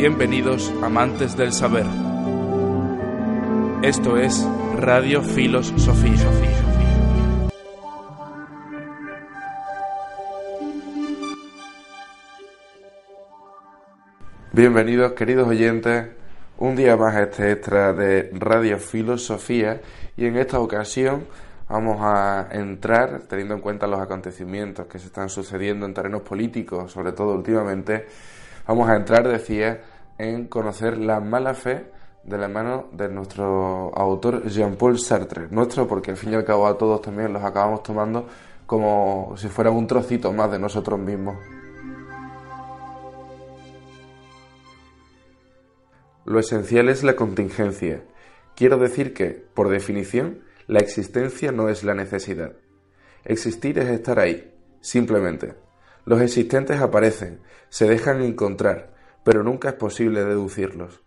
Bienvenidos amantes del saber. Esto es Radio Filos Sofía. Bienvenidos queridos oyentes un día más a este extra de Radio Filosofía y en esta ocasión vamos a entrar, teniendo en cuenta los acontecimientos que se están sucediendo en terrenos políticos, sobre todo últimamente, vamos a entrar, decía, en conocer la mala fe de la mano de nuestro autor Jean-Paul Sartre. Nuestro porque al fin y al cabo a todos también los acabamos tomando como si fueran un trocito más de nosotros mismos. Lo esencial es la contingencia. Quiero decir que, por definición, la existencia no es la necesidad. Existir es estar ahí, simplemente. Los existentes aparecen, se dejan encontrar, pero nunca es posible deducirlos.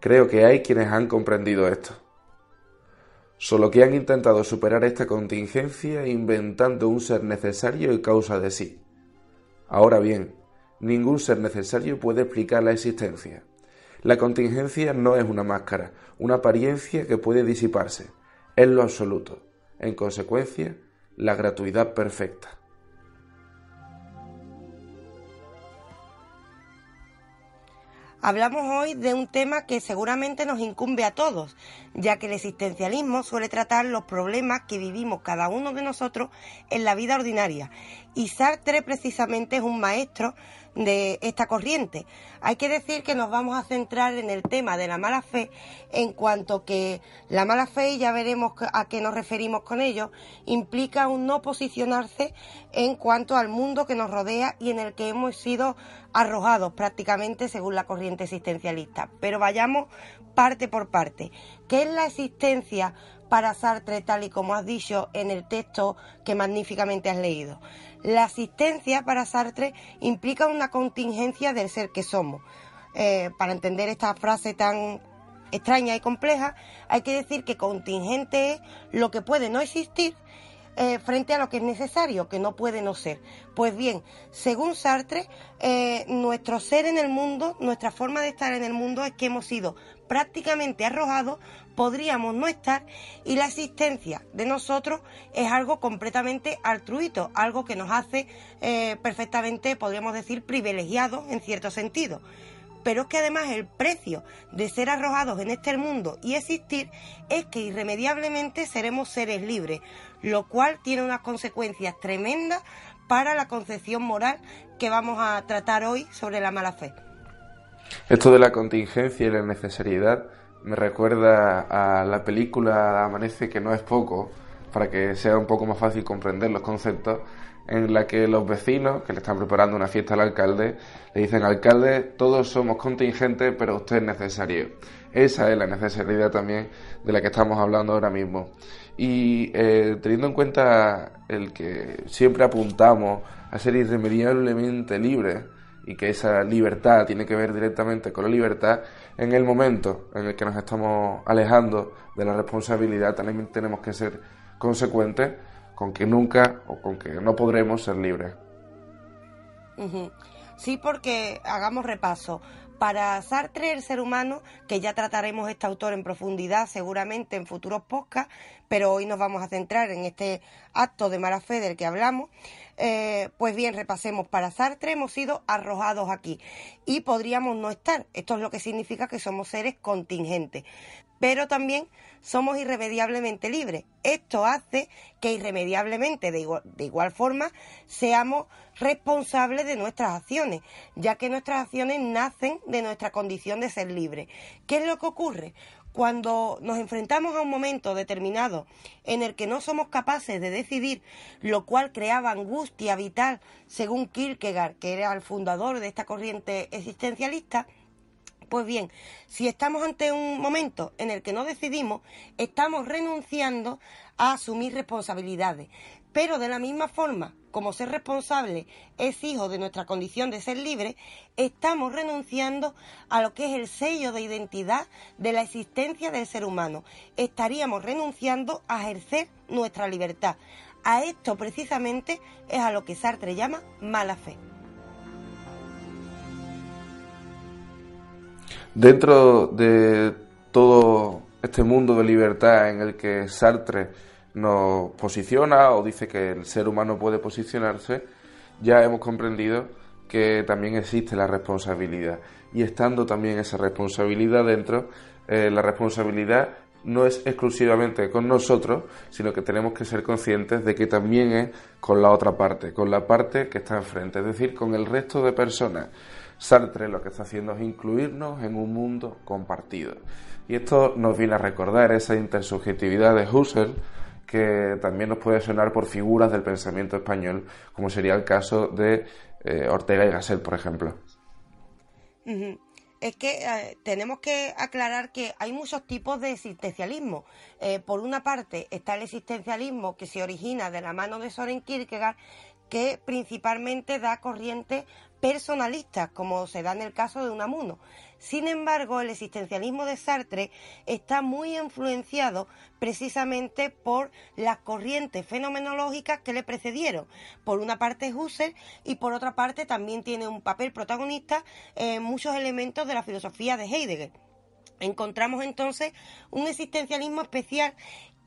Creo que hay quienes han comprendido esto. Solo que han intentado superar esta contingencia inventando un ser necesario y causa de sí. Ahora bien, ningún ser necesario puede explicar la existencia. La contingencia no es una máscara, una apariencia que puede disiparse, es lo absoluto, en consecuencia, la gratuidad perfecta. Hablamos hoy de un tema que seguramente nos incumbe a todos, ya que el existencialismo suele tratar los problemas que vivimos cada uno de nosotros en la vida ordinaria. Y Sartre precisamente es un maestro de esta corriente. Hay que decir que nos vamos a centrar en el tema de la mala fe, en cuanto que la mala fe, ya veremos a qué nos referimos con ello, implica un no posicionarse en cuanto al mundo que nos rodea y en el que hemos sido arrojados prácticamente según la corriente existencialista. Pero vayamos parte por parte. ¿Qué es la existencia para Sartre tal y como has dicho en el texto que magníficamente has leído? La asistencia para Sartre implica una contingencia del ser que somos. Eh, para entender esta frase tan extraña y compleja, hay que decir que contingente es lo que puede no existir eh, frente a lo que es necesario, que no puede no ser. Pues bien, según Sartre, eh, nuestro ser en el mundo, nuestra forma de estar en el mundo es que hemos sido prácticamente arrojados, podríamos no estar y la existencia de nosotros es algo completamente altruito, algo que nos hace eh, perfectamente, podríamos decir, privilegiados en cierto sentido pero es que además el precio de ser arrojados en este mundo y existir es que irremediablemente seremos seres libres, lo cual tiene unas consecuencias tremendas para la concepción moral que vamos a tratar hoy sobre la mala fe. Esto de la contingencia y la necesariedad me recuerda a la película Amanece, que no es poco, para que sea un poco más fácil comprender los conceptos, en la que los vecinos, que le están preparando una fiesta al alcalde, le dicen, alcalde, todos somos contingentes, pero usted es necesario. Esa es la necesidad también de la que estamos hablando ahora mismo. Y eh, teniendo en cuenta el que siempre apuntamos a ser irremediablemente libres y que esa libertad tiene que ver directamente con la libertad, en el momento en el que nos estamos alejando de la responsabilidad también tenemos que ser consecuentes con que nunca o con que no podremos ser libres. Sí, porque hagamos repaso. Para Sartre, el ser humano, que ya trataremos este autor en profundidad seguramente en futuros podcasts, pero hoy nos vamos a centrar en este acto de mala fe del que hablamos, eh, pues bien, repasemos. Para Sartre hemos sido arrojados aquí y podríamos no estar. Esto es lo que significa que somos seres contingentes. Pero también somos irremediablemente libres. Esto hace que irremediablemente, de igual, de igual forma, seamos responsables de nuestras acciones, ya que nuestras acciones nacen de nuestra condición de ser libres. ¿Qué es lo que ocurre? Cuando nos enfrentamos a un momento determinado en el que no somos capaces de decidir, lo cual creaba angustia vital, según Kierkegaard, que era el fundador de esta corriente existencialista, pues bien, si estamos ante un momento en el que no decidimos, estamos renunciando a asumir responsabilidades. Pero de la misma forma, como ser responsable es hijo de nuestra condición de ser libre, estamos renunciando a lo que es el sello de identidad de la existencia del ser humano. Estaríamos renunciando a ejercer nuestra libertad. A esto precisamente es a lo que Sartre llama mala fe. Dentro de todo este mundo de libertad en el que Sartre nos posiciona o dice que el ser humano puede posicionarse, ya hemos comprendido que también existe la responsabilidad. Y estando también esa responsabilidad dentro, eh, la responsabilidad no es exclusivamente con nosotros, sino que tenemos que ser conscientes de que también es con la otra parte, con la parte que está enfrente, es decir, con el resto de personas. Sartre lo que está haciendo es incluirnos en un mundo compartido. Y esto nos viene a recordar esa intersubjetividad de Husserl, que también nos puede sonar por figuras del pensamiento español, como sería el caso de eh, Ortega y Gasset, por ejemplo. Es que eh, tenemos que aclarar que hay muchos tipos de existencialismo. Eh, por una parte está el existencialismo que se origina de la mano de Soren Kierkegaard, que principalmente da corriente personalistas, como se da en el caso de Unamuno. Sin embargo, el existencialismo de Sartre está muy influenciado precisamente por las corrientes fenomenológicas que le precedieron. Por una parte Husserl y por otra parte también tiene un papel protagonista en muchos elementos de la filosofía de Heidegger. Encontramos entonces un existencialismo especial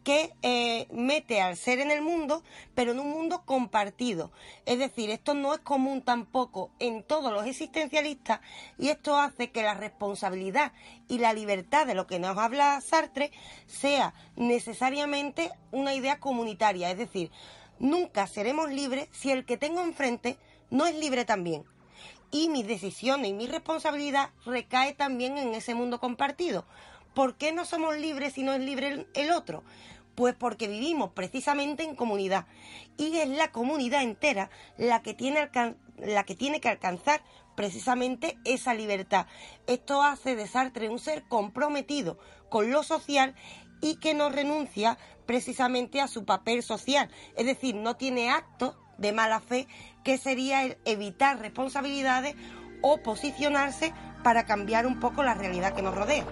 que eh, mete al ser en el mundo, pero en un mundo compartido. Es decir, esto no es común tampoco en todos los existencialistas y esto hace que la responsabilidad y la libertad de lo que nos habla Sartre sea necesariamente una idea comunitaria. Es decir, nunca seremos libres si el que tengo enfrente no es libre también. Y mis decisiones y mi responsabilidad recae también en ese mundo compartido. ¿Por qué no somos libres si no es libre el otro? Pues porque vivimos precisamente en comunidad y es la comunidad entera la que tiene, la que, tiene que alcanzar precisamente esa libertad. Esto hace de Sartre un ser comprometido con lo social y que no renuncia precisamente a su papel social, es decir, no tiene actos de mala fe que sería el evitar responsabilidades o posicionarse para cambiar un poco la realidad que nos rodea.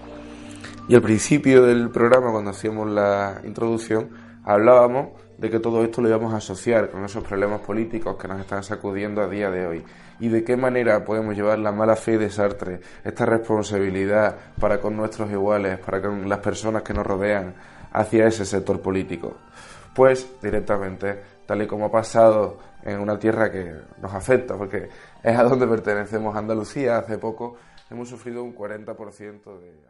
Y al principio del programa, cuando hacíamos la introducción, hablábamos de que todo esto lo íbamos a asociar con esos problemas políticos que nos están sacudiendo a día de hoy. Y de qué manera podemos llevar la mala fe de Sartre, esta responsabilidad para con nuestros iguales, para con las personas que nos rodean, hacia ese sector político. Pues directamente, tal y como ha pasado en una tierra que nos afecta, porque es a donde pertenecemos, Andalucía, hace poco hemos sufrido un 40% de